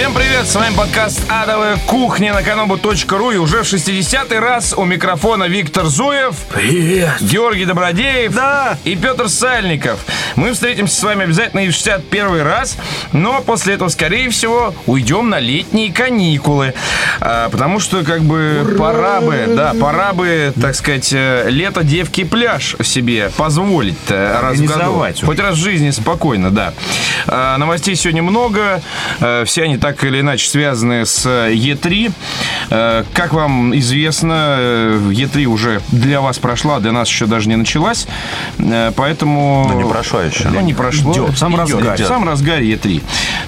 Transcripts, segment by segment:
Всем привет, с вами подкаст «Адовая кухня» на kanobu.ru И уже в 60-й раз у микрофона Виктор Зуев Привет! Георгий Добродеев Да. и Петр Сальников. Мы встретимся с вами обязательно и в 61 раз, но после этого, скорее всего, уйдем на летние каникулы. А, потому что, как бы, пора бы, да, пора бы, так сказать, э, лето девки пляж себе позволить раз в году. Хоть раз в жизни спокойно, да. А, новостей сегодня много, э, все они так или иначе связаны с E3. Э, Как вам известно, э, E3 уже для вас прошла, для нас еще даже не началась, Э, поэтому... Ну, не прошло еще. Ну, не прошло. Идет, разгаре. В самом разгаре E3.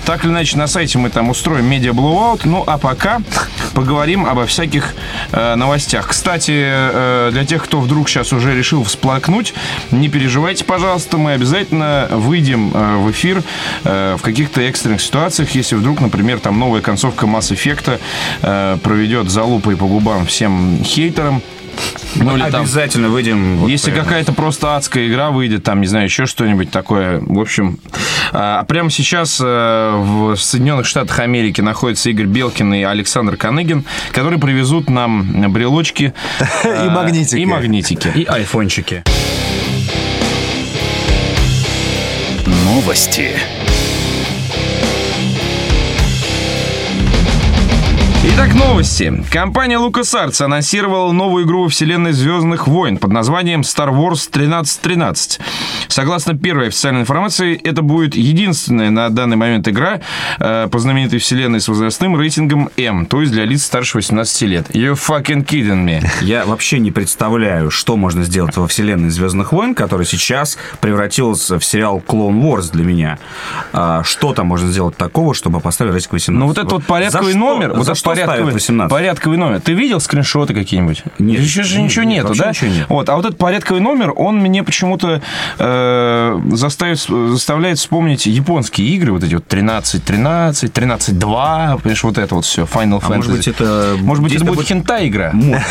Так или иначе, на сайте мы там устроим медиа blowout. Ну, а пока поговорим обо всяких э, новостях. Кстати, э, для тех, кто вдруг сейчас уже решил всплакнуть, не переживайте, пожалуйста, мы обязательно выйдем э, в эфир э, в каких-то экстренных ситуациях, если вдруг, например, там новая концовка Mass Effect э, проведет залупой по губам всем хейтерам. Ну, или там- Обязательно выйдем. вот если какая-то просто адская игра выйдет, там, не знаю, еще что-нибудь такое. В общем, а прямо сейчас э, в Соединенных Штатах Америки находятся Игорь Белкин и Александр Каныгин, которые привезут нам брелочки. э, И магнитики. И магнитики. И айфончики. Новости. Итак, новости. Компания LucasArts анонсировала новую игру во вселенной Звездных войн под названием Star Wars 1313. Согласно первой официальной информации, это будет единственная на данный момент игра э, по знаменитой вселенной с возрастным рейтингом М, то есть для лиц старше 18 лет. You fucking kidding me. Я вообще не представляю, что можно сделать во вселенной Звездных войн, которая сейчас превратилась в сериал Clone Wars для меня. А, что там можно сделать такого, чтобы поставили рейтинг 18? Ну вот этот вот порядковый номер, вот этот ставят порядковый, 18? порядковый номер. Ты видел скриншоты какие-нибудь? Нет. Еще же Нет, ничего нет, нету, да? ничего нет. Вот, а вот этот порядковый номер, он мне почему-то э, заставит, заставляет вспомнить японские игры, вот эти вот 13, 13, 13, 2, понимаешь, вот это вот все, Final А Fantasy. может быть, это... Может быть, это действие будет хентай-игра? Может.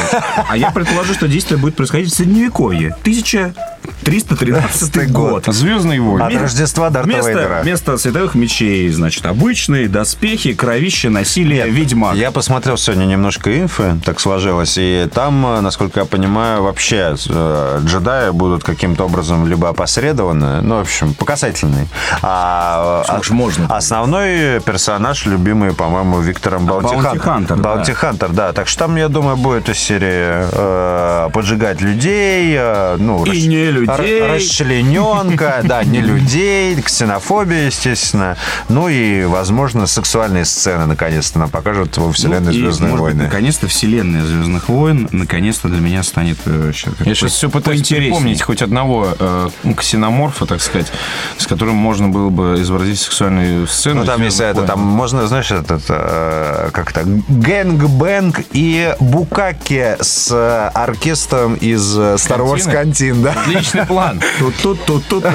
А я предположу, что действие будет происходить в Средневековье. 1313 год. Звездные войны. От Рождества Дарта Вместо, световых мечей, значит, обычные доспехи, кровище, насилие, ведьмак. Я посмотрел сегодня немножко инфы, так сложилось, и там, э, насколько я понимаю, вообще э, джедаи будут каким-то образом либо опосредованы, ну, в общем, по касательной. А, а- можно? Основной персонаж, любимый, по-моему, Виктором Bounty Bounty Hunter, да. Bounty Hunter, да. Так что там, я думаю, будет из серии э, поджигать людей, э, ну, И не людей. р- расчлененка, да, не людей, ксенофобия, естественно. Ну и, возможно, сексуальные сцены, наконец-то, нам покажут во вселенной и, Звездные может войны. наконец-то вселенная Звездных войн наконец-то для меня станет э, как Я сейчас все пытаюсь вспомнить хоть одного э, ксеноморфа, так сказать, с которым можно было бы изобразить сексуальную сцену. Ну, там есть это, там можно, знаешь, этот, э, как-то, gang bang и букаки с оркестром из э, Star Wars? Кантин, да. Отличный план. Тут-тут-тут-тут.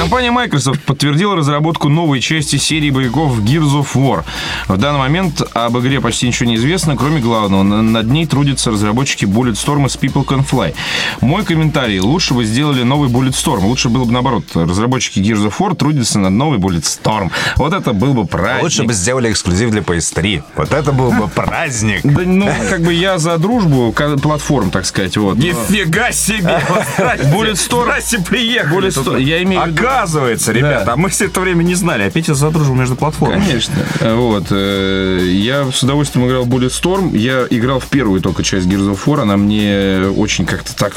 Компания Microsoft подтвердила разработку новой части серии боевиков Gears of War. В данный момент об игре почти ничего не известно, кроме главного. Над ней трудятся разработчики Bulletstorm с People Can Fly. Мой комментарий. Лучше бы сделали новый Bulletstorm. Лучше было бы наоборот. Разработчики Gears of War трудятся над новой Bulletstorm. Вот это был бы праздник. Лучше бы сделали эксклюзив для PS3. Вот это был бы праздник. Да, ну, как бы я за дружбу платформ, так сказать. Вот. Нифига себе! Bulletstorm. Здрасте, приехали. Bulletstorm. Я имею в виду... Оказывается, ребята, а мы все это время не знали. Опять я за дружбу между платформами. Конечно. Вот. э, Я с удовольствием играл в Bulletstorm. Я играл в первую только часть Gears of War. Она мне очень как-то так...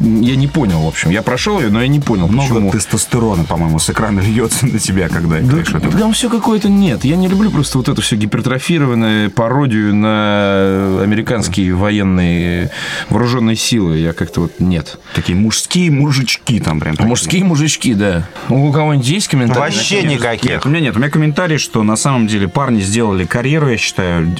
Я не понял, в общем. Я прошел ее, но я не понял, Много почему. тестостерона, по-моему, с экрана льется на тебя, когда играешь это. Там все какое-то нет. Я не люблю просто вот эту все гипертрофированную пародию на американские военные вооруженные силы. Я как-то вот нет. Такие мужские мужички там прям. Мужские мужички, да. У кого-нибудь есть комментарии? Вообще никаких. Нет, у меня нет. У меня комментарий, что на самом деле парни сделали карьеру, я считаю.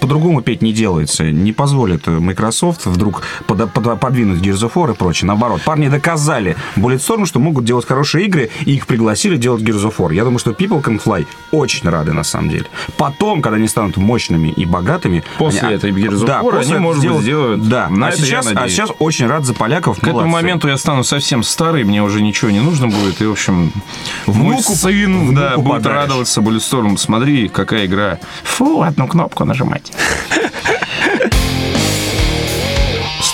По-другому опять не делается. Не позволит Microsoft вдруг под- под- подвинуть Gears of War и прочее. Наоборот, парни доказали Bulletstorm, что могут делать хорошие игры, и их пригласили делать Gears of War. Я думаю, что People Can Fly очень рады на самом деле. Потом, когда они станут мощными и богатыми... После они- этой Gears of да, War они, может быть, сделают- Да, На а сейчас, а сейчас очень рад за поляков. К этому молодцы. моменту я стану совсем старый, мне уже ничего не нужно будет, и в общем, мой Внуку- сын да, внуку будет подаришь. радоваться Bulletstorm. Смотри, какая игра. Фу, одну кнопку нажимать.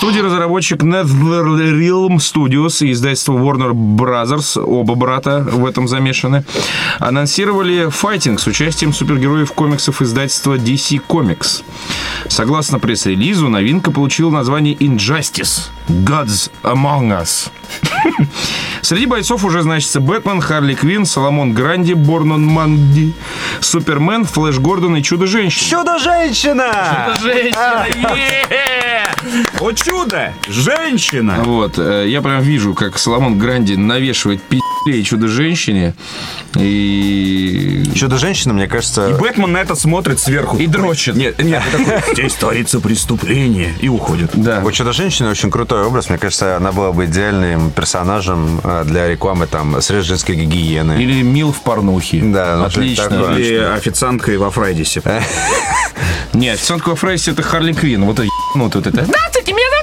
Студия-разработчик NetherRealm Studios и издательство Warner Brothers, оба брата в этом замешаны, анонсировали файтинг с участием супергероев комиксов издательства DC Comics. Согласно пресс-релизу, новинка получила название Injustice – Gods Among Us. Среди бойцов уже значится Бэтмен, Харли Квинн, Соломон Гранди, Борнон Манди, Супермен, Флэш Гордон и Чудо-женщина. Чудо-женщина! Женщина! е! О чудо! Женщина! Вот, э, я прям вижу, как Соломон Гранди навешивает пи***лей Чудо-женщине и... Чудо-женщина, мне кажется... И Бэтмен на это смотрит сверху. И дрочит. Нет, нет, такой, здесь творится преступление. И уходит. Да. У Чудо-женщины очень крутой образ. Мне кажется, она была бы идеальным персонажем э, для рекламы там средств женской гигиены. Или Мил в порнухе. Да, ну, Отлично. такое. Или официанткой во Фрайдисе. Нет, официантка во Фрейсе это Харли Квинн. Вот это вот это. Здравствуйте, меня зовут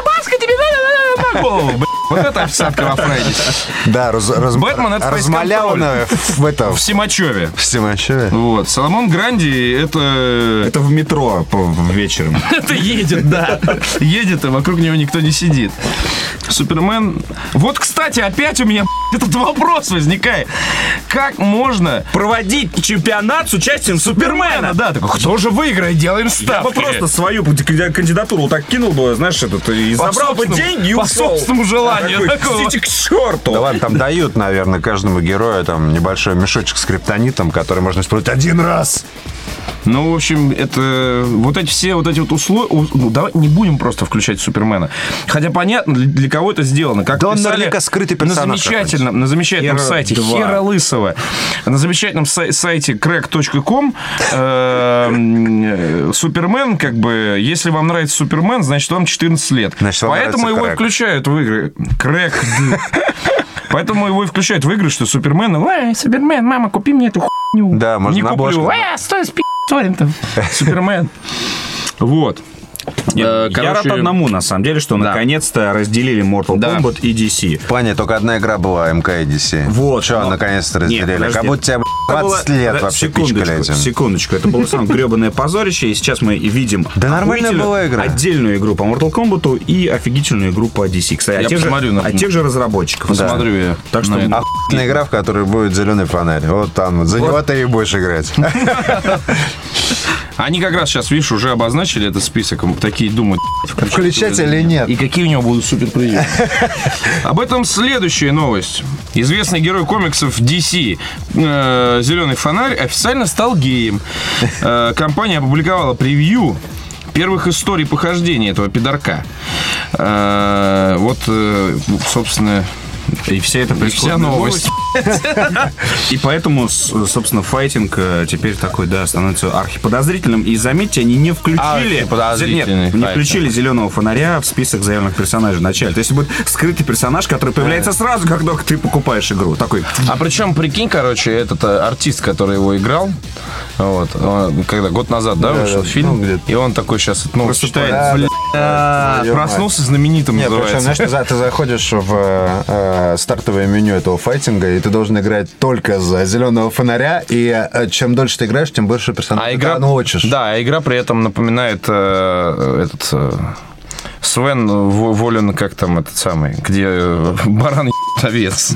блядь. Вот это официантка во Фрейсе. Да, раз, раз, Бэтмен — это размаляванная в этом... В Симачеве. В Стимачеве. Вот. Соломон Гранди это... Это в метро по- вечером. Это едет, да. Едет, и вокруг него никто не сидит. Супермен... Вот, кстати, опять у меня этот вопрос возникает. Как можно Проводить чемпионат с участием Супермена. Да, такой, кто же выиграет? Делаем Я бы ставки. просто свою кандидатуру кандидатуру так кинул бы, знаешь, этот, и забрал бы деньги и по ушел. Собственному желанию Такой, к черту. Да ладно, там дают, наверное, каждому герою там небольшой мешочек с криптонитом, который можно использовать один раз. Ну, в общем, это вот эти все вот эти вот условия. Ну, давай не будем просто включать Супермена. Хотя понятно, для, для кого это сделано. Как Да он наверняка скрытый на персонаж замечательном, на замечательном Хера сайте 2. Хера Лысого, на замечательном сай- сайте crack.com э, м, Супермен, как бы, если вам нравится Супермен, значит, вам 14 лет. Значит, Поэтому его и Crack. Включают в игры. Крэк. Поэтому его и включают в игры, что Супермен, ой, Супермен, мама, купи мне эту хуйню. Да, можно Не на куплю. Э, стой, спи, торрентом. Супермен. Вот. Э, Я рад короче, одному, на самом деле, что Да. наконец-то разделили Mortal Да. Kombat и DC. Плане только одна игра была, МК и DC. Вот, Что, но- наконец-то Нет, разделили? подожди. как будто тебя 20 было- лет да, вообще секундочку, пичкали этим. Секундочку, это было самое гребаное позорище, и сейчас мы и видим Да нормальная была игра. отдельную игру по Mortal Kombat и офигительную игру по DC. Кстати, Я от тех, же, посмотрю на- от тех же разработчиков. Посмотрю я. Так что на. Охуенная игра, в которой будет зеленый фонарь. Вот там вот. За него ты и будешь играть. Они как раз сейчас, видишь, уже обозначили этот список. Такие думают, Включать или нет? И какие у него будут суперприемы. Об этом следующая новость. Известный герой комиксов DC э, Зеленый фонарь официально стал геем. Э, компания опубликовала превью первых историй похождения этого пидорка. Э, вот, э, собственно, И вся эта и вся новость. И поэтому, собственно, файтинг э, теперь такой, да, становится архиподозрительным. И заметьте, они не включили... Нет, не включили зеленого фонаря в список заявленных персонажей в начале. То есть будет скрытый персонаж, который появляется сразу, как только ты покупаешь игру. Такой, А причем, прикинь, короче, этот э, артист, который его играл, вот, он, когда год назад, да, вышел да, фильм, ну, и он такой сейчас, ну, Просыпается. читает, бля, Твою проснулся знаменитым, Не, причем, называется. знаешь, ты, за- ты заходишь в э, стартовое меню этого файтинга, и ты должен играть только за зеленого фонаря, и э, чем дольше ты играешь, тем больше персонажей А игра, научишь. да, а игра при этом напоминает э, этот э, Свен Во- Волин, как там этот самый, где э, баран овец.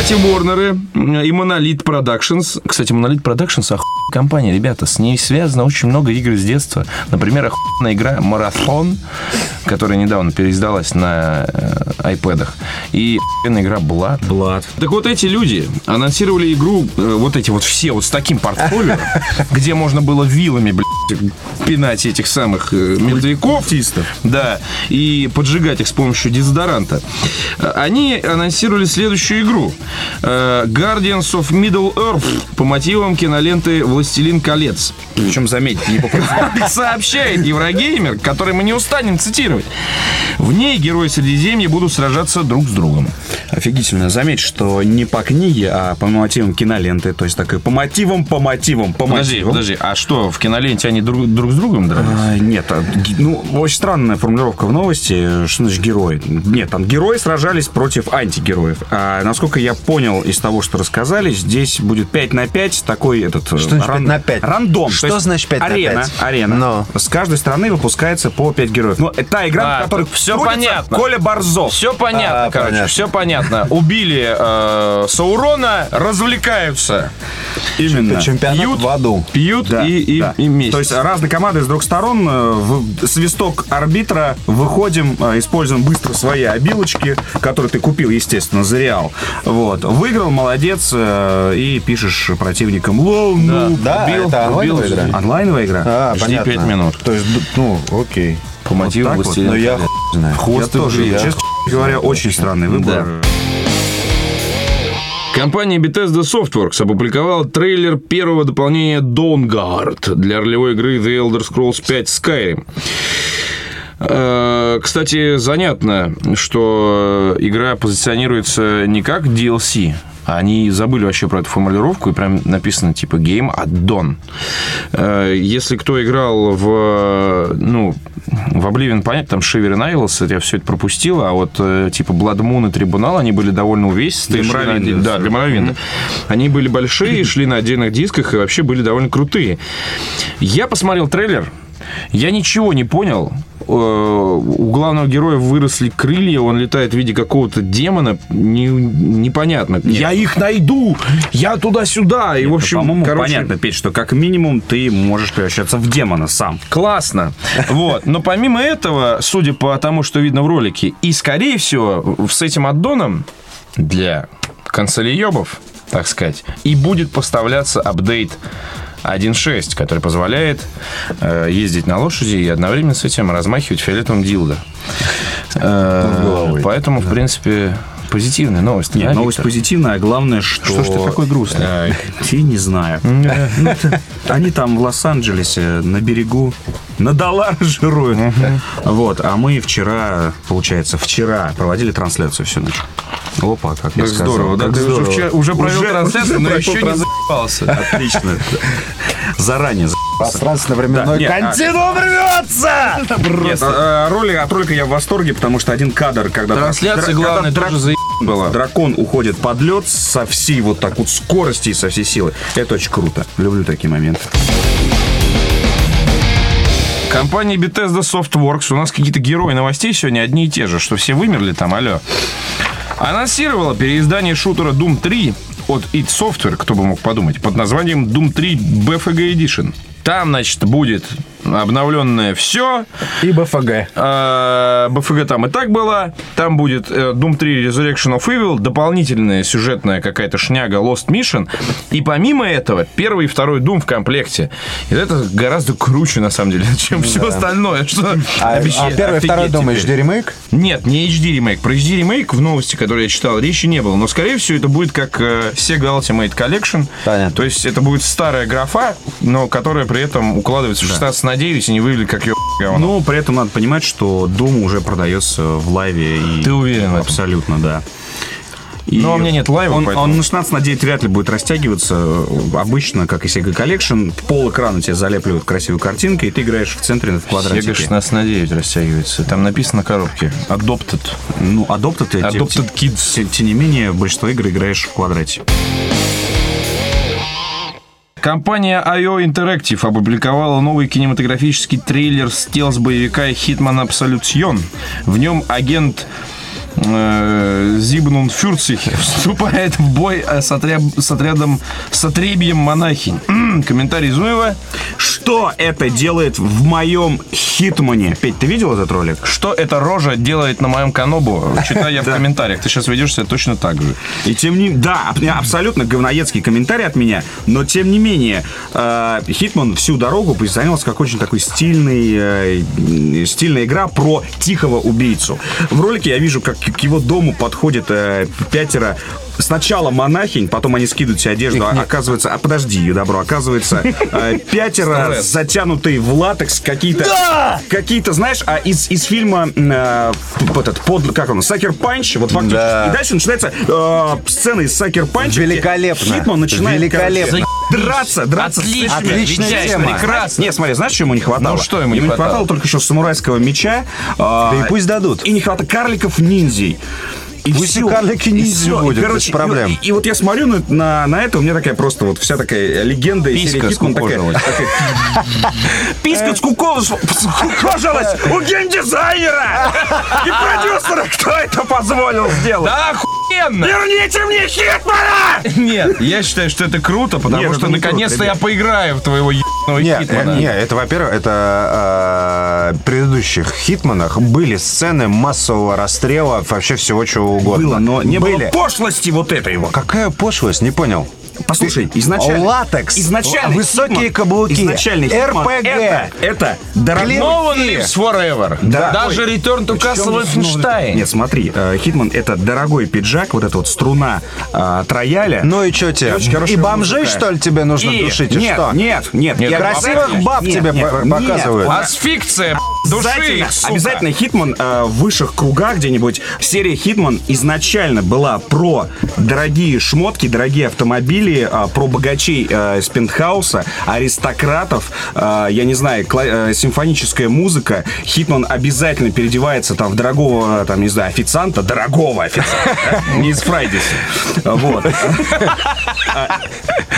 Братья Ворнеры и Monolith Productions. Кстати, Monolith Productions охуенная компания, ребята. С ней связано очень много игр с детства. Например, охуенная игра Марафон, которая недавно переиздалась на э, айпэдах. И охуенная игра Blood. Блад. Так вот эти люди анонсировали игру, э, вот эти вот все вот с таким портфолио, где можно было вилами, блядь, пинать этих самых э. Культистов. Да, и поджигать их с помощью дезодоранта. Э, Они анонсировали следующую игру. Э, Guardians of Middle Earth по мотивам киноленты «Властелин колец». Причем, заметьте, не по Сообщает Еврогеймер, который мы не устанем цитировать. В ней герои Средиземья будут сражаться друг с другом. Офигительно. Заметь, что не по книге, а по мотивам киноленты. То есть так и по мотивам, по мотивам, по Подожди, мотивам. подожди, а что, в киноленте они друг, друг с другом дрались? А, Нет, а, ну, очень странная формулировка в новости. Что значит герой? Нет, там герои сражались против антигероев. А насколько я понял из того, что рассказали, здесь будет 5 на 5 такой этот... Что значит 5 на 5? Рандом. Что То есть значит 5 на арена, 5? Арена. Ну. С каждой стороны выпускается по 5 героев. Но это та игра, А, в которой крутится понятно. Коля Борзов. Все понятно, А, короче, понятно. все понятно. Убили э, Саурона, развлекаются. Именно. Чемпионат Пьют, в аду. пьют Да, и, и, да. и вместе. То есть разные команды с двух сторон, э, в свисток арбитра, выходим, э, используем быстро свои обилочки, которые ты купил, естественно, за реал. Вот. Выиграл, молодец, э, и пишешь противникам «Лоу, ну, Да, убил». это онлайновая убил, игра? Онлайновая игра? А, Жди понятно. пять минут. То есть, ну, окей. по мотивам вот. «Властелина Ну, я колец». хуй знаю. Я Хвост и тоже, я. честно говоря, очень странный выбор. Компания Bethesda Softworks опубликовала трейлер первого дополнения Dawnguard для ролевой игры The Elder Scrolls 5 Skyrim. Э, Кстати, занятно, что игра позиционируется не как DLC, они забыли вообще про эту формулировку, и прям написано типа Game Add-on. Э, Если кто играл в, ну, в Oblivion, понятно, там Shiver and Isles, я все это пропустил, а вот э, типа Blood Moon и Трибунал, они были довольно увесистые. Для Моровинда, Да, для Моровинда. Они были большие, шли на отдельных дисках и вообще были довольно крутые. Я посмотрел трейлер, я ничего не понял. Э, У главного героя выросли крылья, он летает в виде какого-то демона. Не- непонятно. Я их найду! Я туда-сюда! И, в общем, По-моему, короче, понятно, Петь, что как минимум ты можешь превращаться в демона сам. Классно. Вот. Но помимо этого, судя по тому, что видно в ролике, и, скорее всего, с этим аддоном для консолеебов, так сказать, и будет поставляться апдейт 1.6, который позволяет э, ездить на лошади и одновременно с этим размахивать фиолетовым дилдо. Э, головой. поэтому, в принципе, позитивная новость. Нет, да, новость Виктор? позитивная, а главное, что... Что ж ты такой грустный? Э, Я не знаю. Ну, Они там в Лос-Анджелесе на берегу на доллар жируют. Вот, а мы вчера, получается, вчера проводили трансляцию всю ночь. Опа, как я Как сказал. здорово, да? Как Ты уже, здорово. вчера- уже провел Уже- трансляцию, уже но еще не заебался. Отлично. Заранее за***ался. Пространственно-временной Да, а- континуум рвется! Нет, а, а, ролик, от ролика я в восторге, потому что один кадр, когда... Трансляция, главное, тоже заеб была. Дракон уходит под лед со всей вот так вот скорости и со всей силы. Это очень круто. Люблю такие моменты. Компания Bethesda Softworks, у нас какие-то герои новостей сегодня одни и те же, что все вымерли там, алло. Анонсировала переиздание шутера Doom 3 от id Software, кто бы мог подумать, под названием Doom 3 BFG Edition. Там, значит, будет обновленное все. И БФГ. А, БФГ там и так было. Там будет э, Doom 3 Resurrection of Evil, дополнительная сюжетная какая-то шняга Lost Mission. И помимо этого, первый и второй Doom в комплекте. И это гораздо круче, на самом деле, чем все остальное. Что А, обещает а первый и второй теперь. HD ремейк? Нет, не HD ремейк. Про HD ремейк в новости, которые я читал, речи не было. Но, скорее всего, это будет как э, Sega Ultimate Collection. Понятно. То есть это будет старая графа, но которая при этом укладывается в 16 на 9 и не выглядит как ее говно. Но при этом надо понимать, что Doom уже продается в лайве. И Ты уверен? Абсолютно, да. И Но у меня нет лайва, он, поэтому- он на 16 на 9 вряд ли будет растягиваться. Обычно, как и Sega Collection, пол экрана тебе залепливают красивой картинкой, и ты играешь в центре в квадратике. Sega 16 на 9 растягивается. Там написано на коробке. Adopted. Ну, Adopted, Adopted те- те- Тем не менее, большинство игр играешь в квадрате. Компания IO Interactive опубликовала новый кинематографический трейлер стелс-боевика Hitman Absolution. В нем агент э, Зигмунд Фюрцих вступает в бой э, с, отряд- с отрядом с отребьем монахинь. Комментарий Зуева. Что это делает в моем Хитмане? Петь, ты видел этот ролик? Что эта рожа делает на моем канобу? Читаю я в комментариях. Ты сейчас ведешь себя точно так же. И тем не да, аб- абсолютно говноедский комментарий от меня, но тем не менее, э, Хитман всю дорогу позиционировался как очень такой стильный, стильная игра про тихого убийцу. В ролике я вижу, как к его дому подходит э, пятеро сначала монахинь, потом они скидывают себе одежду, а оказывается, а подожди, добро, оказывается, э, пятеро затянутые в латекс, какие-то, какие-то, знаешь, а из, из фильма, э, этот, под, как он, Sucker Punch, вот фактически, Да. и дальше начинается э, сцена из Sucker Punch а, Великолепно. Хитман начинает Великолепно. короче, драться, драться. Отлично, Отличная тема. прекрасно. нет, смотри, знаешь, чему не хватало? Ну, что ему не хватало? только что самурайского меча. а, Да и пусть дадут. И не хватало карликов-ниндзей. И и всё. И, будет, короче, без проблем. И, и вот я смотрю на, на, на это, у меня такая просто вот вся такая легенда из Писька скукожилась. Писька скукожилась скукожилась у геймдизайнера и продюсера. Кто это позволил сделать? Да охуенно! Верните мне Хитмана! Нет, я считаю, что это круто, потому Нет, что это не наконец-то круто, я ребят. поиграю в твоего ебаного Хитмана. э, не, это, во-первых, это э, в предыдущих Хитманах были сцены массового расстрела вообще всего чего угодно. Было, но не были. было пошлости вот этой его. Какая пошлость, не понял. Послушай, изначально... Латекс, изначально высокие Хитман- каблуки, изначально РПГ. Это, это дорогой... No one lives forever. Да. Даже Return to Castle Wolfenstein. Нет, смотри, э, Хитман это дорогой пиджак, вот эта вот струна э, трояля. Ну и что тебе? И бомжей, музыка. что ли, тебе нужно И- душить? И нет, что? нет, нет, Нет, красивых баб нет, тебе нет, по- нет, показывают. вот Асфикция, души Обязательно, их, сука. обязательно Hitman э, в высших кругах где-нибудь. Серия Hitman изначально была про дорогие шмотки, дорогие автомобили, э, про богачей э, из пентхауса, аристократов, э, я не знаю, кла- э, симфоническая музыка. Hitman обязательно переодевается там в дорогого, там, не знаю, официанта, дорогого официанта, не из Фрайдиса. Вот.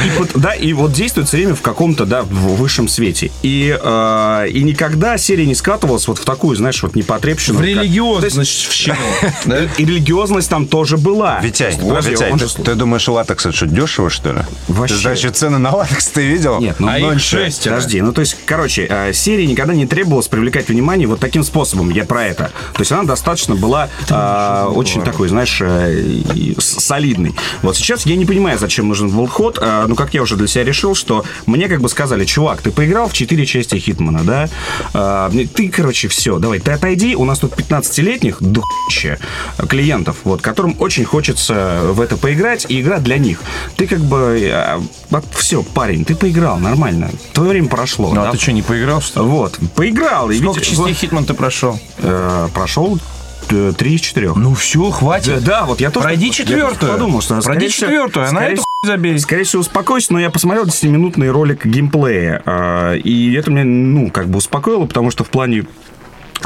И вот, да, и вот действует все время в каком-то, да, в высшем свете. И, э, и никогда серия не скатывалась вот в такую, знаешь, вот непотребщину. В как- религиозность в щену. И религиозность там тоже была. Витяй, ты думаешь, латекс это что, дешево, что ли? Вообще. Значит, цены на латекс ты видел? Нет, ну, А ну, их ничего. шестеро. Подожди, ну то есть, короче, э, серия никогда не требовалась привлекать внимание вот таким способом, я про это. То есть она достаточно была э, очень такой, знаешь, э, солидной. Вот сейчас я не понимаю, зачем нужен волход, э, ну как я уже для себя решил, что мне как бы сказали, чувак, ты поиграл в 4 части Хитмана, да? Э, мне- ты, короче, все, давай, ты отойди, у нас тут 15-летних духище клиентов, вот, которым очень хочется в это поиграть, и игра для них. Ты как бы, все, парень, ты поиграл, нормально, твое время прошло. Ну, да? а ты что, не поиграл, что ли? Вот, поиграл. и Сколько ведь- частей вот, Хитман ты прошел? э, прошел э, три из четырех. Ну все, хватит. Да, да, вот я тоже... Пройди я четвертую. подумал, что... Пройди четвертую, а на скорее эту всего- забей. Скорее всего, успокойся, но я посмотрел 10-минутный ролик геймплея. э, И это меня, ну, как бы успокоило, потому что в плане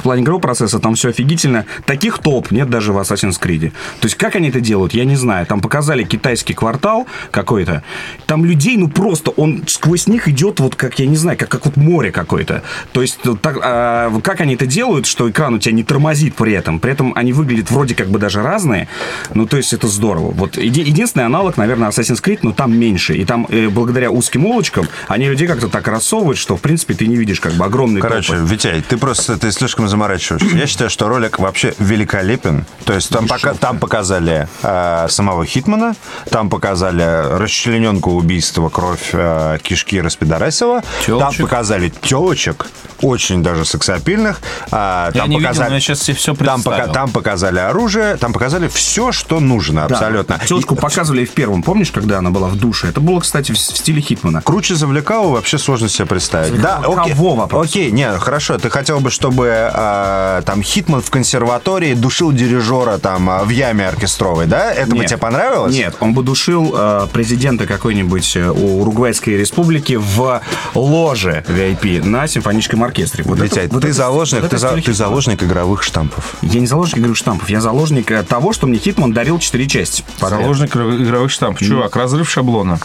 в плане игрового процесса там все офигительно. Таких топ нет даже в Assassin's Creed. То есть, как они это делают, я не знаю. Там показали китайский квартал какой-то. Там людей, ну просто, он сквозь них идет вот как, я не знаю, как, как вот море какое-то. То есть, вот так, а, как они это делают, что экран у тебя не тормозит при этом. При этом они выглядят вроде как бы даже разные. Ну, то есть, это здорово. Вот еди- единственный аналог, наверное, Assassin's Creed, но там меньше. И там, э, благодаря узким улочкам, они людей как-то так рассовывают, что, в принципе, ты не видишь как бы огромный Короче, Витяй, ты просто ты слишком заморачиваешься. Я считаю, что ролик вообще великолепен. То есть там, пока, там показали э, самого Хитмана, там показали расчлененку убийства, кровь, э, кишки распидорасила, там показали телочек, очень даже сексапильных. Я там видел, показали, я сейчас все там, пока- там показали оружие, там показали все, что нужно Да. абсолютно. Телочку И- показывали и в первом, помнишь, когда она была в душе? Это было, кстати, в, в стиле Хитмана. Круче завлекалого вообще сложно себе представить. Да, Завлекалова окей. кого вопрос? Окей, не, хорошо. Ты хотел бы, чтобы э, там Хитман в консерватории душил дирижера там э, в яме оркестровой, да? Это бы Нет. тебе понравилось? Нет, он бы душил э, президента какой-нибудь э, у Уругвайской республики в ложе VIP на симфоническом оркестре. Вот Витя, это- вот ты это- заложник, вот ты, за- ты заложник игровых штампов. Я не заложник игровых штампов, я заложник э, того, что мне Хитман дарил четыре части. подряд. Заложник игровых штампов. Чувак, разрыв шаблона.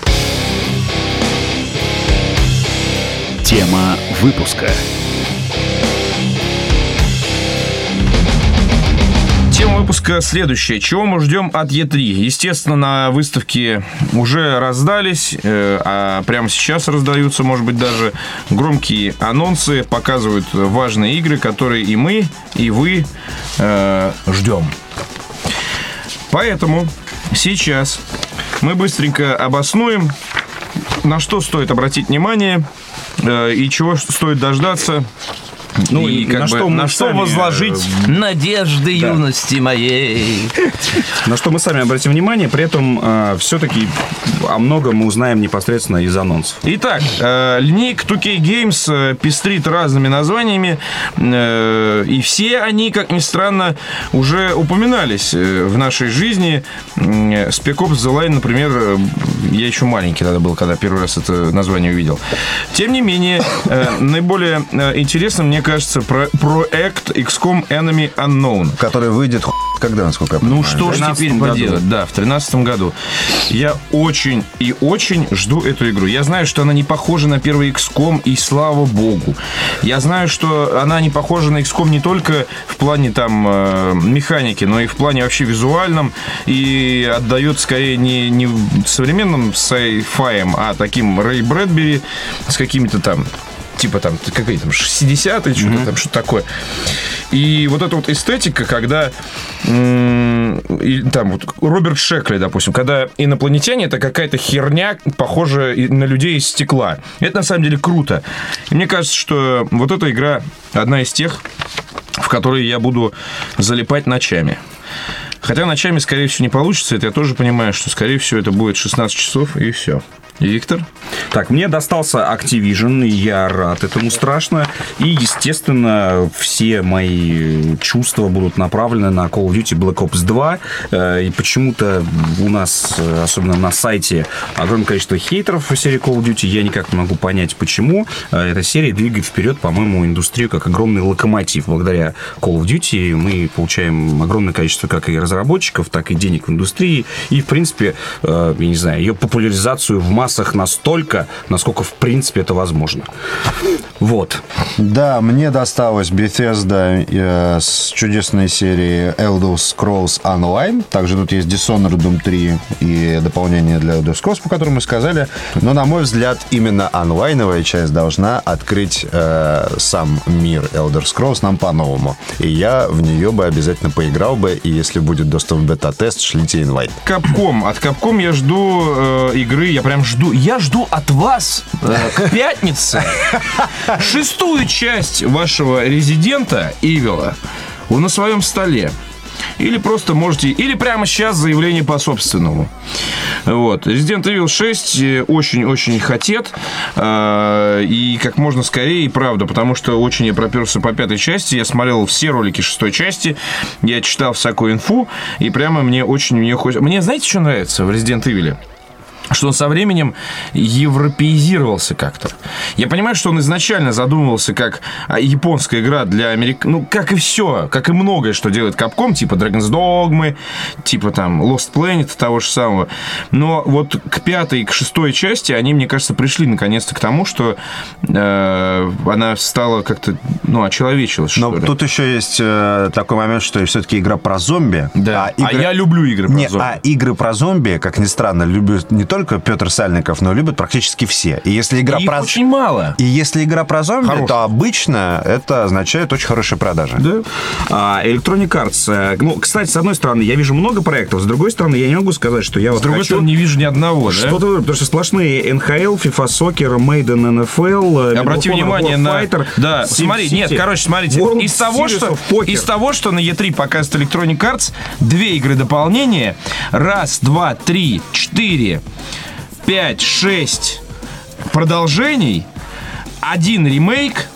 Тема выпуска. Тема выпуска следующая. Чего мы ждем от Е3? Естественно, на выставке уже раздались, э, а прямо сейчас раздаются, может быть, даже громкие анонсы, показывают важные игры, которые и мы, и вы э, ждем. Поэтому сейчас мы быстренько обоснуем, на что стоит обратить внимание э, и чего стоит дождаться Ну, и и как на бы что на что сами, возложить надежды юности моей. На что мы сами обратим внимание, при этом все-таки о многом мы узнаем непосредственно из анонсов. Итак, э, линейка 2K Games э, пестрит разными названиями, э, и все они, как ни странно, уже упоминались э, в нашей жизни. Э, Spec Ops The Line, например, э, я еще маленький тогда был, когда первый раз это название увидел. Тем не менее, э, наиболее э, интересным, мне кажется, про- проект XCOM Enemy Unknown. Который выйдет когда, насколько я Ну понимаю. что ж 13 теперь году. поделать? Да, в 2013 году. Я очень и очень жду эту игру. Я знаю, что она не похожа на первый XCOM, и слава богу. Я знаю, что она не похожа на XCOM не только в плане там э, механики, но и в плане вообще визуальном. И отдает скорее не, не современным sci-fi, а таким Рэй Брэдбери с какими-то там типа там, какие там, 60-е, что-то там, что-то такое. И вот эта вот эстетика, когда и там вот Роберт Шекли, допустим, когда инопланетяне это какая-то херня, похожая на людей из стекла. Это на самом деле круто. И мне кажется, что вот эта игра одна из тех, в которые я буду залипать ночами. Хотя ночами, скорее всего, не получится. Это я тоже понимаю, что, скорее всего, это будет 16 часов, и все. Виктор? Так, мне достался Activision, и я рад этому страшно. И, естественно, все мои чувства будут направлены на Call of Duty Black Ops 2. Э, И почему-то у нас, особенно на сайте, огромное количество хейтеров в серии Call of Duty. Я никак не могу понять, почему. Э, Эта серия двигает вперед, по-моему, индустрию как огромный локомотив. Благодаря Call of Duty мы получаем огромное количество как и разработчиков, так и денег в индустрии. И, в принципе, э, я не знаю, ее популяризацию в массах настолько, насколько, в принципе, это возможно. Вот. Да, мне досталась Bethesda э, с чудесной серией Elder Scrolls Online. Также тут есть Dishonored Doom 3 и дополнение для Elder Scrolls, по которому мы сказали. Но, на мой взгляд, именно онлайновая часть должна открыть э, сам мир Elder Scrolls нам по-новому. И я в нее бы обязательно поиграл бы. И если будет доступ в бета-тест, шлите инвайт. Капком. От Капком я жду э, игры, я прям жду. Я жду от вас э, к пятнице шестую часть вашего резидента Ивила на своем столе. Или просто можете... Или прямо сейчас заявление по собственному. Вот. Resident Evil 6 э, очень-очень хотят. э, И как можно скорее, и правда. Потому что очень я проперся по пятой части. Я смотрел все ролики шестой части. Я читал всякую инфу. И прямо мне очень мне хочется... Мне знаете, что нравится в Resident Evil? Что он со временем европеизировался как-то. Я понимаю, что он изначально задумывался как а, японская игра для Америк... Ну, как и все, как и многое, что делает Capcom, типа Dragon's Dogma, типа там Lost Planet, того же самого. Но вот к пятой и к шестой части они, мне кажется, пришли наконец-то к тому, что э, она стала как-то, ну, очеловечилась, Но ли. тут еще есть э, такой момент, что все-таки игра про зомби. Да. А, игры- я люблю игры про Не, зомби. а игры про зомби, как ни странно, любят не только Петр Сальников, но любят практически все. И если игра Их про... очень мало. И если игра про зомби, Хорошая. то обычно это означает очень хорошие продажи. Да. А, Electronic Arts. э, Ну, кстати, с одной стороны, я вижу много проектов, с другой стороны, я не могу сказать, что я вот С другой хочу... стороны, не вижу ни одного, да? Что-то, потому что сплошные NHL, FIFA Soccer, Maiden NFL, э, Обрати Medal внимание на... Warfighter, Да, Sim смотри, City, нет, короче, смотрите, World из того, Series что, из того, что на E3 показывает Electronic Arts, две игры дополнения, раз, два, три, четыре, пять, шесть продолжений, один ремейк,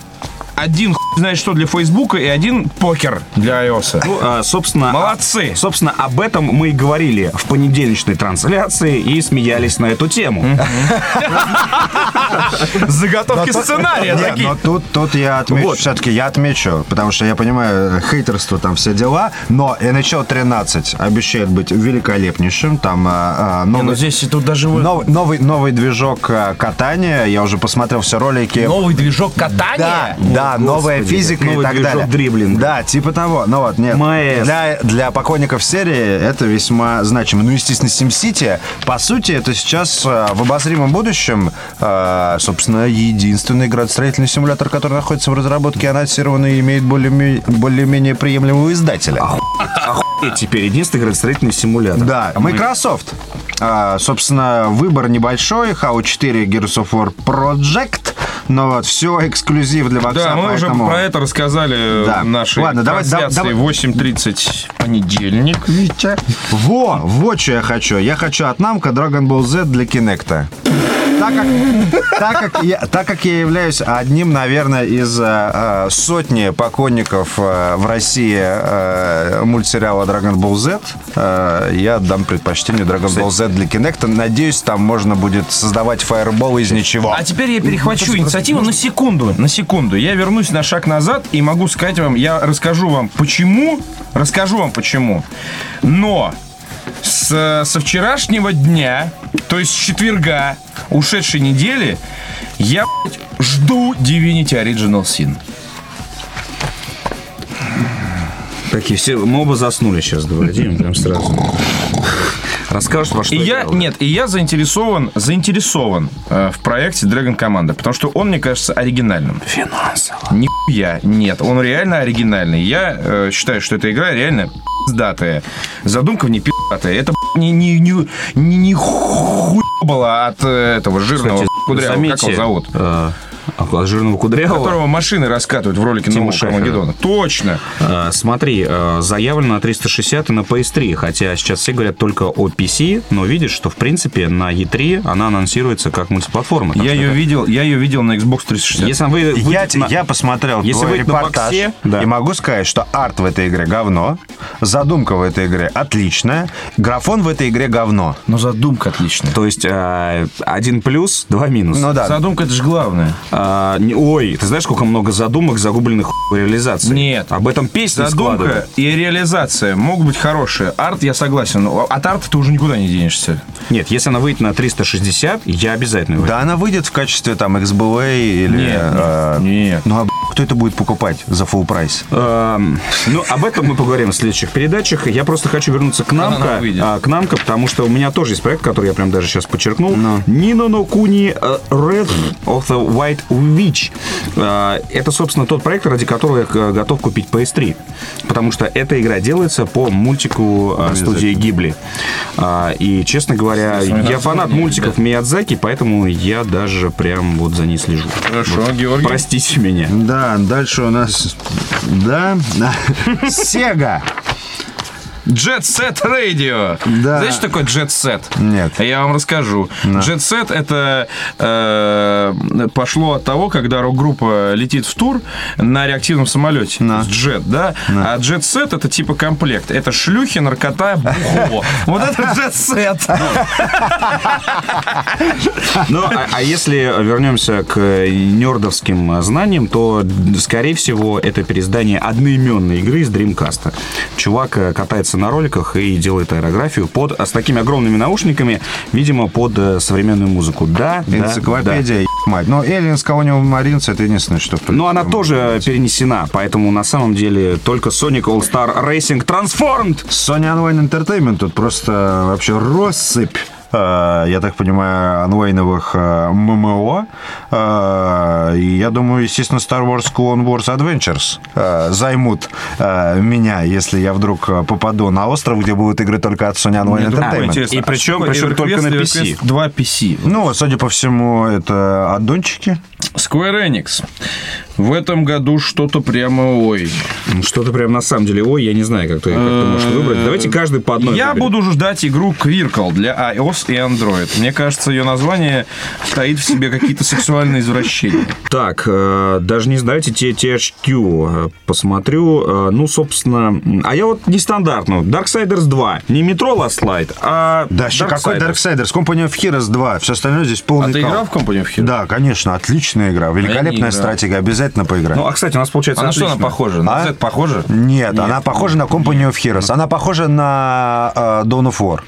один хуй знает что для Фейсбука и один покер для iOS. Ну, а, собственно, Молодцы. а- собственно, об этом мы и говорили в понедельничной трансляции и смеялись на эту тему. Заготовки сценария такие. но тут, тут я отмечу, все-таки я отмечу, потому что я понимаю, хейтерство там все дела, но NHL 13 обещает быть великолепнейшим, там а, а, новый, ну здесь и тут даже вы- новый, новый, движок а, катания, я уже посмотрел все ролики. новый движок катания. Да, да, Новая господи, физика новый и так далее. дриблинга. Да, типа того. Ну вот, нет. Для, для поклонников серии это весьма значимо. Ну, естественно, SimCity, по сути, это сейчас э, в обозримом будущем, э, собственно, единственный градостроительный симулятор, который находится в разработке, анонсированный и имеет более- более-менее приемлемого издателя. Охуеть, теперь единственный градостроительный симулятор. Да, Microsoft. А, собственно, выбор небольшой. HAO 4 Gears of War Project. Но вот все эксклюзив для бокса, Да, мы уже поэтому- про это рассказали Да. в нашей Ладно, давай- да- трансляции давай- 8.30 понедельник, Витя. Во, вот что я хочу. Я хочу от Намка Dragon Ball Z для Кинекта. Так как, так, как я, так как я являюсь одним, наверное, из э, э, сотни поклонников э, в России э, мультсериала Dragon Ball Z, э, я отдам предпочтение Dragon Ball Z для Кинекта. Надеюсь, там можно будет создавать фаербол из ничего. А теперь я перехвачу инициативу на секунду, на секунду. Я вернусь на шаг назад и могу сказать вам, я расскажу вам почему, расскажу вам почему. Но с, со вчерашнего дня, то есть с четверга ушедшей недели, я жду Divinity Original Sin. Такие все, мы оба заснули сейчас, говорим, прям сразу. Расскажешь, во что И я, играл? нет, и я заинтересован, заинтересован э, в проекте Dragon Commander, потому что он, мне кажется, оригинальным. Финансово. Нихуя нет, он реально оригинальный. Я э, считаю, что эта игра реально пиздатая. Задумка в ней пиздатая. Это не, не, не, не, не хуй была от э, этого жирного Кстати, кудрявого, как заметьте, его зовут? э, от жирного кудрявого. Которого машины раскатывают в ролике Тима нового. Точно. Э, Смотри, э, заявлено на 360 и на PS3, хотя сейчас все говорят только о PC, но видишь, что в принципе на E3 она анонсируется как мультиплатформа. Я ее это- видел, я ее видел на Xbox 360. Если вы, Я, выйдет на- я посмотрел Если на репортаж боксе, да. и могу сказать, что арт в этой игре говно, задумка в этой игре отличная, графон в этой игре говно. Но задумка отличная. То есть э, один плюс, два минус. Ну да. Задумка это же главное. А, не- ой, ты знаешь, сколько много задумок, загубленных в реализации? Нет. Об этом песни Задумка и реализация могут быть хорошие. Арт, я согласен. но От арта ты уже никуда не денешься. Нет, если она выйдет на 360, я обязательно возьму. Да, она выйдет в качестве там XBLA или... Нет, э, нет. Ну а кто это будет покупать за full прайс? Эм, Ну, об этом мы поговорим в следующих передачах. Я просто хочу вернуться к Намка, а, к Намка, потому что у меня тоже есть проект, который я прям даже сейчас подчеркнул. Нино но Куни э, Red of the White Witch. Э, Это, собственно, тот проект, ради которого я э, готов купить PS3. Потому что эта игра делается по мультику э, студии Гибли. А, И, честно говоря, я фанат мультиков Миядзаки, поэтому я даже прям вот за ней слежу. Хорошо, Георгий. Простите меня. Да, дальше у нас... Да? Сега. Jet Set Radio. Да. Знаете, что такое Jet Set? Нет. Я вам расскажу. Jet Set это э, пошло от того, когда рок-группа летит в тур на реактивном самолете. На. То есть Jet, да? А Jet Set это типа комплект. Это шлюхи, наркота, бухло. Вот это Jet Set. Ну, а, а если вернемся к нердовским знаниям, то, скорее всего, это переиздание одноименной игры из Dreamcast. Чувак э, катается на роликах и делает аэрографию под, а с такими огромными наушниками, видимо, под э, современную музыку. Да, да, да. Энциклопедия, еб мать. Но Эллин с колониал Маринс это единственное, что... Но она тоже перенесена, поэтому на самом деле только Sonic All-Star Racing Transformed Sony Online Entertainment тут просто вообще россыпь э, я так понимаю, анлайновых э, ММО. Э, И я думаю, естественно, Star Wars Clone Wars Adventures э, займут э, меня, если я вдруг э, попаду на остров, где будут игры только от Sony Online Entertainment. И причем- причем только на PC. 2 PC. Ну, судя по всему, это аддончики. Square Enix. В этом году что-то прямо ой. Что-то прям на самом деле, ой, я не знаю, как ты, как ты можешь выбрать. Давайте каждый по одной Я выберем. буду ждать игру Quirkle для iOS и Android. Мне кажется, ее название таит в себе какие-то сексуальные извращения. Так, э, даже не знаете, THQ э, посмотрю. Э, ну, собственно, а я вот нестандартно. Darksiders 2. Не метро Last Light, а Да, еще какой Darksiders? Company of Heroes 2. Все остальное здесь полный А ты играл в Company of Heroes? Да, конечно, отличная игра. Великолепная стратегия. Обязательно поиграть. Ну, а, кстати, у нас получается А на что она похожа? На А? Z похожа? Нет, она похожа на Company of Heroes. Она похожа на Dawn of War.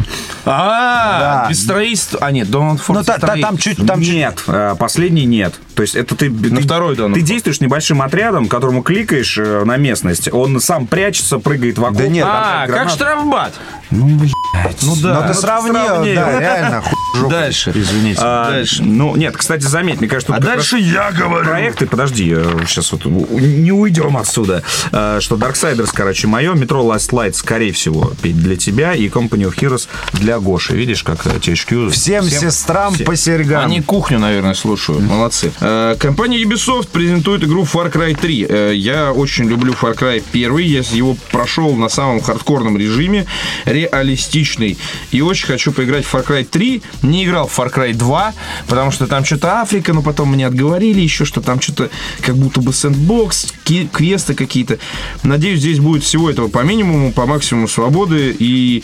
А, без строительства. А, нет, Dawn of War Ну, та- та- там чуть... Там чуть- Нет, э, последний нет. То есть это ты... ты, второй, да, Ты ну. действуешь небольшим отрядом, которому кликаешь э, на местность. Он сам прячется, прыгает вокруг. Да нет, там А, как гранаты. штрафбат. Ну, блядь. Ну да. Но ты сравнил, сравнил. да, реально. жопу. Дальше. Извините. А, Дальше. Ну, нет, кстати, заметь, мне кажется, А как дальше я говорю. проекты, подожди, сейчас вот у- не уйдем отсюда, э, что Darksiders, короче, мое, Metro Last Light, скорее всего, Петь, для тебя и Company of Heroes для Гоши. Видишь, как э, THQ... Всем, сестрам всем. по серьгам. Они кухню, наверное, слушают. Молодцы. Э, Компания Ubisoft презентует игру Far Cry 3. Э, Я очень люблю Far Cry 1. Я его прошел на самом хардкорном режиме, реалистичный. И очень хочу поиграть в Far Cry 3. Не играл в Far Cry 2, потому что там что-то Африка, но потом мне отговорили еще, что там что-то как будто бы sandbox, квесты какие-то. Надеюсь, здесь будет всего этого по минимуму, по максимуму свободы. И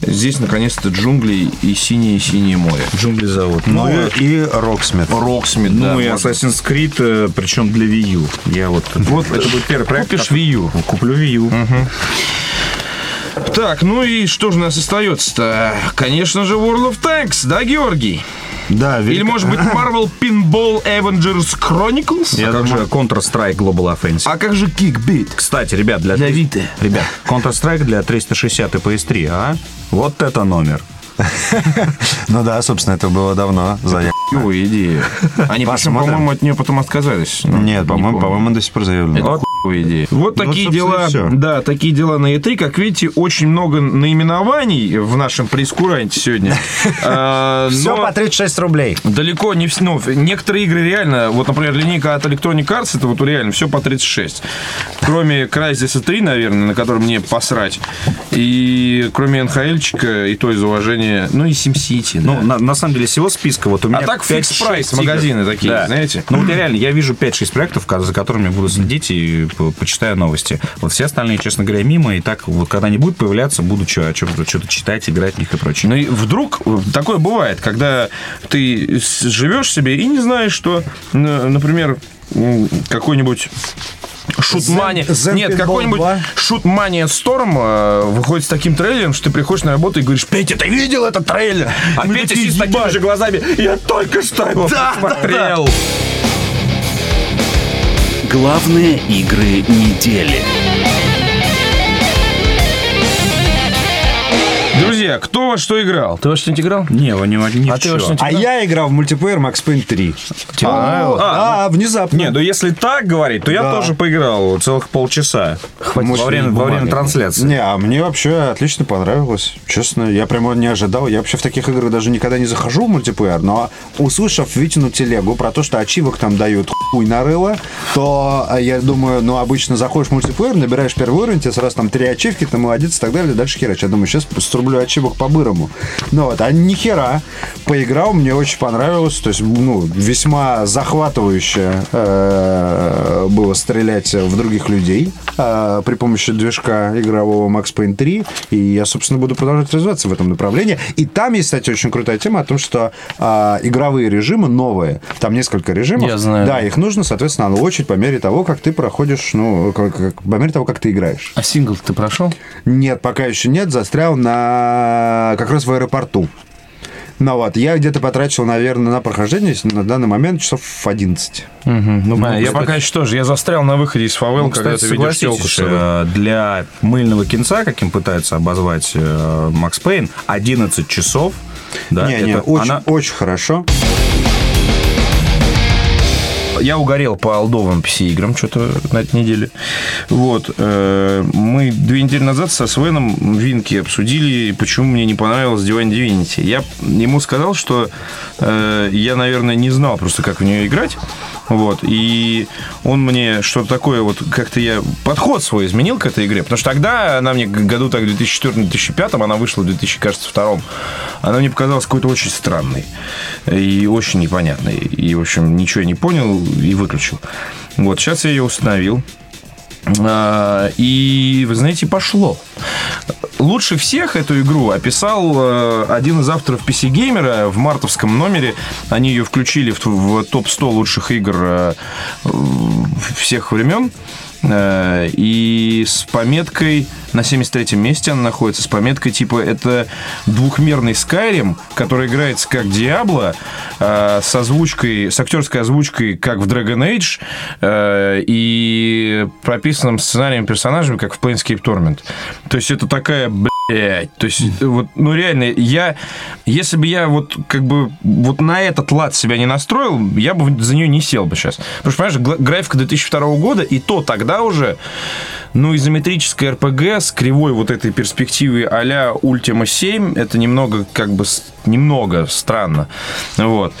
здесь, наконец-то, джунгли и синее-синее море. Джунгли зовут. Ну и, и Rocksmith. Rocksmith, да. Ну и можно. Assassin's Creed, э, причем для Wii U. Я вот... Вот это будет первый проект. Купишь Wii U. Куплю Wii U. Так, ну и что же у нас остается-то? Конечно же, World of Tanks, да, Георгий? Да, Или, велик- может быть, Marvel Pinball Avengers Chronicles? А как же Counter-Strike Global Offensive? А как же Kickbeat? Кстати, ребят, для... Для Vita. Ребят, Counter-Strike для 360 и PS3, а? Вот это номер. Ну да, собственно, это было давно. За... Идея. Они, по-моему, от нее потом отказались. Ну, Нет, не по-моему, по-моему, до сих пор заявлено. Хуевая идея. Вот Ну, такие дела. Да, такие дела на E3. Как видите, очень много наименований в нашем прескуранте сегодня. А, Все по 36 рублей. Далеко не все. Ну, некоторые игры реально, вот, например, линейка от Electronic Arts, это вот реально все по 36. Кроме Crysis 3, наверное, на котором мне посрать. И кроме НХЛчика, и то из уважения, ну и SimCity. Ну, на, самом деле, всего списка, вот у меня А так 5-6 Fix Price игр. магазины такие, знаете? Ну, вот я реально, я вижу 5-6 проектов, за которыми буду следить и по- почитаю новости. Вот все остальные, честно говоря, мимо, и так вот когда они будут появляться, буду что- что-то что-то читать, играть в них и прочее. Ну и вдруг э, такое бывает, когда ты живешь себе и не знаешь, что, например, какой-нибудь Шутмания. Zen- Zen Нет, какой-нибудь 2. Шутмания Сторм э, выходит с таким трейлером, что ты приходишь на работу и говоришь, Петя, ты видел этот трейлер? А Мы Петя сидит с такими же глазами. Я только что его Да, да, посмотрел. Главные игры недели. Друзья, кто во что играл? Ты во что-нибудь играл? Не, его не, не А в ты во что-нибудь А играл? я играл в мультиплеер Max Payne 3. Тебе понравилось? А, внезапно. Не, ну если так говорить, то я Да. тоже поиграл целых полчаса. Во Мощные время, во время трансляции. Не, а мне вообще отлично понравилось. Честно, я прямо не ожидал. Я вообще в таких играх даже никогда не захожу в мультиплеер, но услышав Витину телегу про то, что ачивок там дают хуй нарыло, то а, я думаю, ну, обычно заходишь в мультиплеер, набираешь первый уровень, тебе сразу там три ачивки, ты молодец и так далее, дальше херач. Я думаю, сейчас срублю ачивок по-бырому. Ну вот, а ни хера. Поиграл, мне очень понравилось. То есть, ну, весьма захватывающе э, было стрелять в других людей э, при помощи движка игрового Max Payne 3. И я, собственно, буду продолжать развиваться в этом направлении. И там есть, кстати, очень крутая тема о том, что э, игровые режимы новые. Там несколько режимов. Я знаю, Да, да. их нужно, соответственно, улучшить по мере того, как ты проходишь, ну, как- как- по мере того, как ты играешь. А сингл ты прошел? Нет, пока еще нет. Застрял на как раз в аэропорту. Ну вот, я где-то потратил, наверное, на прохождение на данный момент часов 11. Ну, я кстати- пока еще тоже. Я застрял на выходе из фавел, Ну, когда кстати, ты ведешь согласитесь, телку э, для мыльного кинца, каким пытается обозвать э, Макс Пейн, 11 часов. Да, не, не, это очень, она- очень хорошо. Я угорел по алдовым PC-играм что-то на этой неделе. Вот. э, Мы две недели назад со Свеном Винки обсудили, почему мне не понравилась Divine Divinity. Я ему сказал, что э, я, наверное, не знал просто, как в нее играть. Вот. И он мне что-то такое, вот как-то я подход свой изменил к этой игре. Потому что тогда она мне году так 2004-2005, она вышла в 2002. Она мне показалась какой-то очень странной и очень непонятной. И, в общем, ничего я не понял и выключил. Вот, сейчас я ее установил. А, И, вы знаете, пошло. Лучше всех эту игру описал э, один из авторов PC Gamer в мартовском номере. Они ее включили в, в топ-100 лучших игр э, всех времен. Э, И с пометкой на 73-м месте она находится, с пометкой типа это двухмерный Skyrim, который играется как Diablo, э, с озвучкой, с актерской озвучкой, как в Dragon Age, э, и прописанным сценарием персонажами, как в Planescape Torment. То есть это такая, блядь, то есть вот, ну реально, я, если бы я вот как бы вот на этот лад себя не настроил, я бы за нее не сел бы сейчас. Потому что, понимаешь, графика 2002 года, и то тогда уже Ну, изометрическая РПГ с кривой вот этой перспективы а-ля Ultima 7, это немного, как бы, немного странно. Вот.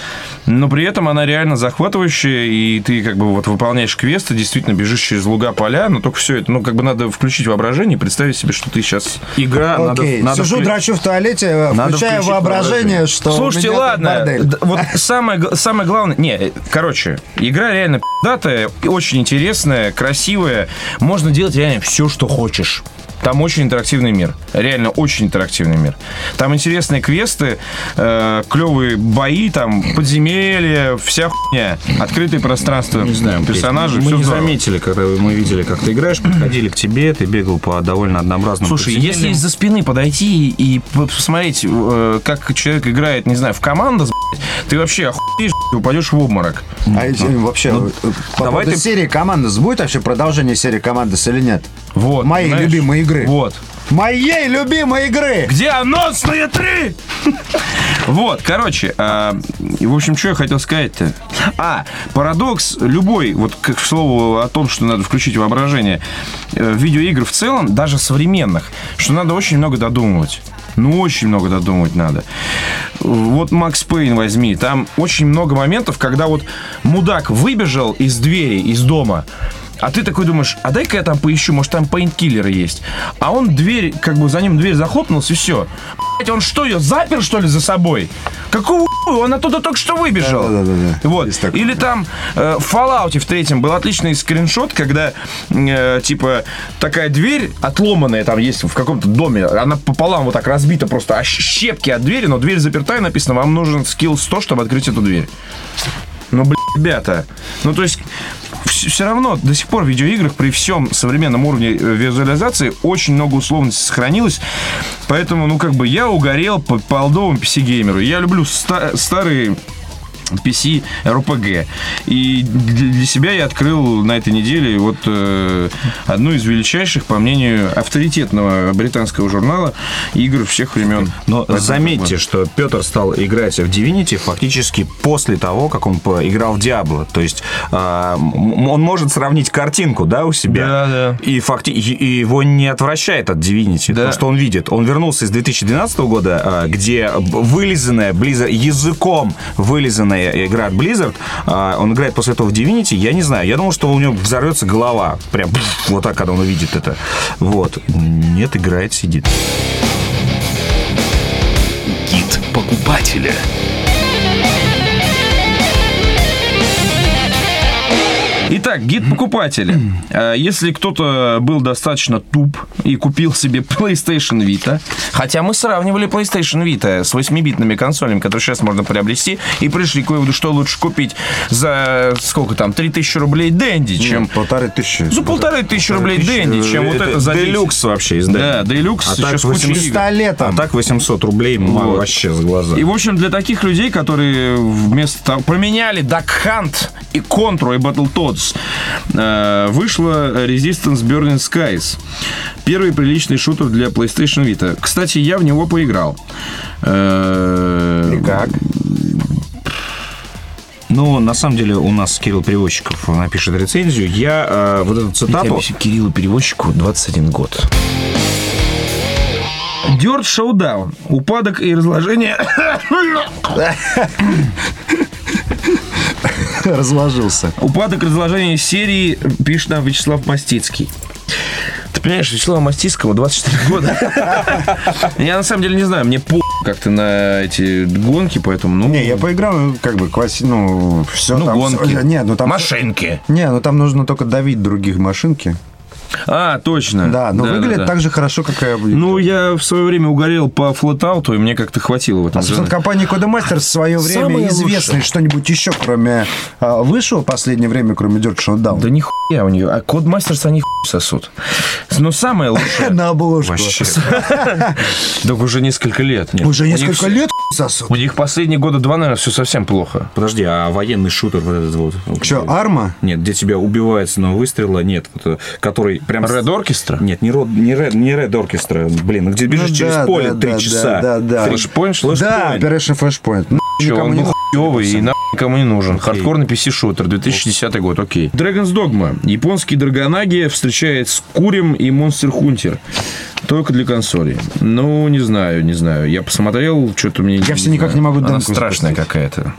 Но при этом она реально захватывающая, и ты как бы вот выполняешь квесты, действительно бежишь через луга поля, но только все это, ну, как бы надо включить воображение представить себе, что ты сейчас... Игра, надо, Окей, надо сижу, вклю- драчу в туалете, э, Надо включая включить воображение, что у Слушайте, ладно, вот самое, самое главное... Не, э, короче, игра реально пи***датая, очень интересная, красивая. Можно делать реально все, что хочешь. Там очень интерактивный мир. Реально очень интерактивный мир. Там интересные квесты, э, клевые бои, там подземелья, вся хуйня. Открытые пространства, Не знаю, персонажи. Мы не здорово. заметили, когда мы видели, как ты играешь, подходили к тебе, ты бегал по довольно однообразным Слушай, если из-за спины подойти и посмотреть, э, как человек играет, не знаю, в блядь, ты вообще охуеешь, блядь, упадешь в обморок. А эти, вообще, э, по давай ты- серии Командос, будет вообще продолжение серии Командос или нет? Вот. Моей знаешь? любимой игры. Вот. Моей любимой игры! Где анонсные три? Вот, короче, а, в общем, что я хотел сказать-то? А, парадокс любой, вот к слову о том, что надо включить воображение, э, видеоигр в целом, даже современных, что надо очень много додумывать. Ну, очень много додумывать надо. Вот Макс Пейн возьми. Там очень много моментов, когда вот мудак выбежал из двери, из дома, а ты такой думаешь, а дай-ка я там поищу, может там пейнкиллеры есть. А он дверь, как бы за ним дверь захлопнулась и все. Блять, он что, ее запер, что ли, за собой? Какого хуя? Он оттуда только что выбежал. Да-да-да-да. Вот. Есть такое. Или там э, в Fallout в третьем был отличный скриншот, когда э, типа такая дверь отломанная там есть в каком-то доме, она пополам вот так разбита просто, а щепки от двери, но дверь заперта и написано, вам нужен скилл 100, чтобы открыть эту дверь. Ну, блин, ребята. Ну, то есть, все равно до сих пор в видеоиграх при всем современном уровне э, визуализации очень много условностей сохранилось. Поэтому, ну, как бы, я угорел по, по олдовому PC-геймеру. Я люблю ста- старые PC RPG. И для себя я открыл на этой неделе вот э, одну из величайших, по мнению авторитетного британского журнала, игр всех времен. Но Поэтому, заметьте, что Петр стал играть в Divinity фактически после того, как он играл в Диабло. То есть а, он может сравнить картинку, да, у себя. Да, да. И, факти- и- его не отвращает от Divinity. Да. То, что он видит. Он вернулся из 2012 года, а, где вылизанная Blizzard, языком вылизанная игра от Blizzard, а, он играет после этого в Divinity, я не знаю. Я думал, что у него взорвется голова. Прям вот так, когда он увидит это. Вот. Нет, играет, сидит. Гид покупателя. Итак, гид покупателя. Э, Если кто-то был достаточно туп и купил себе PlayStation Vita, хотя мы сравнивали PlayStation Vita с 8-битными консолями, которые сейчас можно приобрести, и пришли к выводу, что лучше купить за сколько там, 3000 рублей Дэнди, чем... Полторы тысячи. За полторы тысячи рублей Дэнди, чем вот это за 10. Делюкс вообще Да, издание. Делюкс А еще так с кучей 800 игр. Пистолетом. А так 800 рублей мало Вот. вообще с глаза. И, в общем, для таких людей, которые вместо того поменяли Duck Hunt и Contra и Battletoads, э, вышла Resistance Burning Skies. Первый приличный шутер для PlayStation Vita. Кстати, я в него поиграл. Э, Как? Ну, на самом деле, у нас Кирилл Перевозчиков напишет рецензию. Я э, вот эту цитату... Кириллу Перевозчику 21 год. Dirt Showdown. Упадок и разложение Разложился. Упадок разложения серии пишет нам Вячеслав Мастицкий. Ты понимаешь, Вячеслава Мастицкого 24 года. Я на самом деле не знаю, мне по как-то на эти гонки, поэтому, ну... Не, я поиграл, как бы, класси... ну, все Ну, там... гонки. Не, ну там... Машинки. Не, ну там нужно только давить других машинки. А, точно. Да, но выглядит да. так же хорошо, как и... Ну, я в свое время угорел по флотауту, и мне как-то хватило в этом А, собственно, компания Codemasters в свое время Самое известна. лучшее. Что-нибудь еще, кроме... а, вышло в последнее время, кроме Dirt Showdown? Да нихуя у нее. А Кодмастерс они хуй сосут. Но самое лучшее... На обложку. Вообще. Так уже несколько лет. Уже несколько лет сосут. У них последние года два, наверное, все совсем плохо. Подожди, а военный шутер вот этот вот? Че, Арма? Нет, где тебя убивают с одного выстрела, нет. Вот, э, который прям... Red Orchestra? Нет, не Red, не Red, не Red Orchestra, блин, ну где бежишь Ну через да, поле да, три да, часа. да, да. Flashpoint, что ли? Да, Operation Flashpoint. Ну, Чё, никому он не был хуёвый и нахуй никому не нужен. Хардкорный PC-шутер, 2010 год, окей. Dragon's Dogma. Японский Драгонаги встречает с Курем и Monster Hunter. Только для консолей. Ну, не знаю, не знаю. Я посмотрел, что-то мне... Я все никак не могу Она страшная какая-то.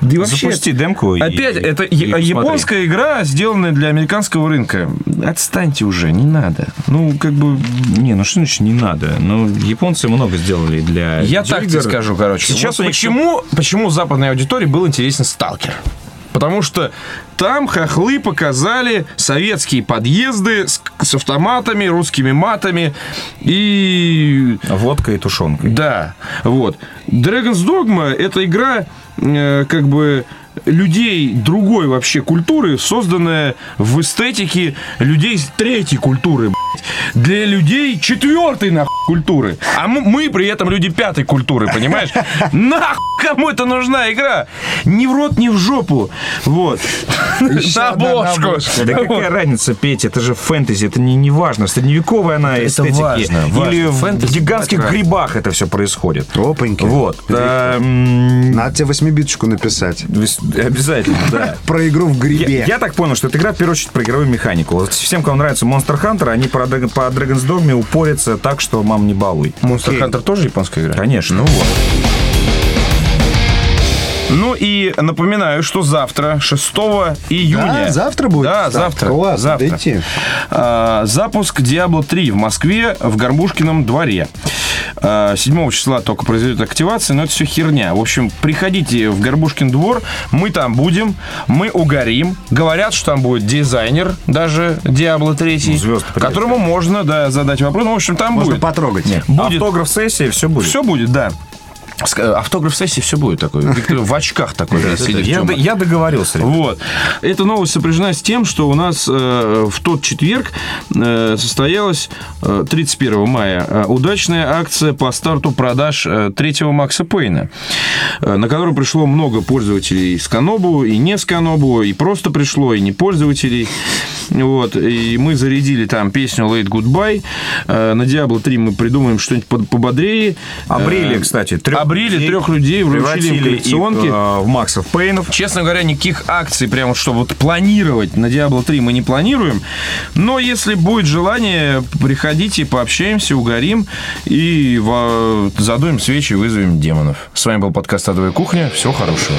Да и вообще, Запусти демку и- Опять, это и посмотри. японская игра, сделанная для американского рынка. Отстаньте уже, не надо. Ну, как бы... Не, ну что значит не надо? Ну, японцы много сделали для Я так тебе скажу, короче. Сейчас Вот у них почему, почему западной аудитории был интересен Сталкер? Потому что там хохлы показали советские подъезды с, с автоматами, русскими матами и Водка и тушенка. да, вот. Dragon's Dogma – это игра, э, как бы, людей другой вообще культуры, созданная в эстетике людей третьей культуры, блядь. Для людей четвертой, нахуй, культуры. А мы, мы при этом люди пятой культуры, понимаешь? Нахуй кому это нужна игра? Ни в рот, ни в жопу. Вот. На обложку. Да какая разница, Петя, это же фэнтези, это не, не важно. Средневековая она важно. Или в гигантских грибах это все происходит. Опаньки. Вот. М, Надо тебе восьмибиточку написать. Обязательно, да. Про игру в грибе. я так понял, что это игра, в первую очередь, про игровую механику. Всем, кому нравится Monster Hunter, они по, Dragon's Dogma упорятся так, что мам не балуй. Monster Hunter тоже японская игра? Конечно. Ну вот. Ну и напоминаю, что завтра, 6 июня. Да, завтра будет? Да, завтра. класс, завтра. надо идти. А, запуск Diablo 3 в Москве в Горбушкином дворе. А, 7 числа только произойдет активация, но это все херня. В общем, приходите в Горбушкин двор, мы там будем, мы угорим. Говорят, что там будет дизайнер даже Diablo 3, Ну, звезд которому можно да, задать вопрос. Ну, в общем, там Можно будет. потрогать. Будет Автограф-сессия, все будет. все будет, да. Ск- Автограф-сессии все будет такой. Виктор в очках такой. Я, я договорился. Вот. Эта новость сопряжена с тем, что у нас э, в тот четверг э, состоялась э, 31 мая э, удачная акция по старту продаж э, третьего Макса Пейна, э, на которую пришло много пользователей с Канобу и не с Канобу, и просто пришло, и не пользователей. Вот. И мы зарядили там песню Late Goodbye. Э, на Diablo 3 мы придумаем что-нибудь пободрее. Обрели, Э, кстати, трех Обрели людей, трех людей, вручили им коллекционки. их, э, в Максов Пейнов. Честно говоря, никаких акций, прям чтобы вот планировать на Diablo 3 мы не планируем. Но если будет желание, приходите, пообщаемся, угорим и задуем свечи, вызовем демонов. С вами был подкаст «Адовая кухня». Всего хорошего.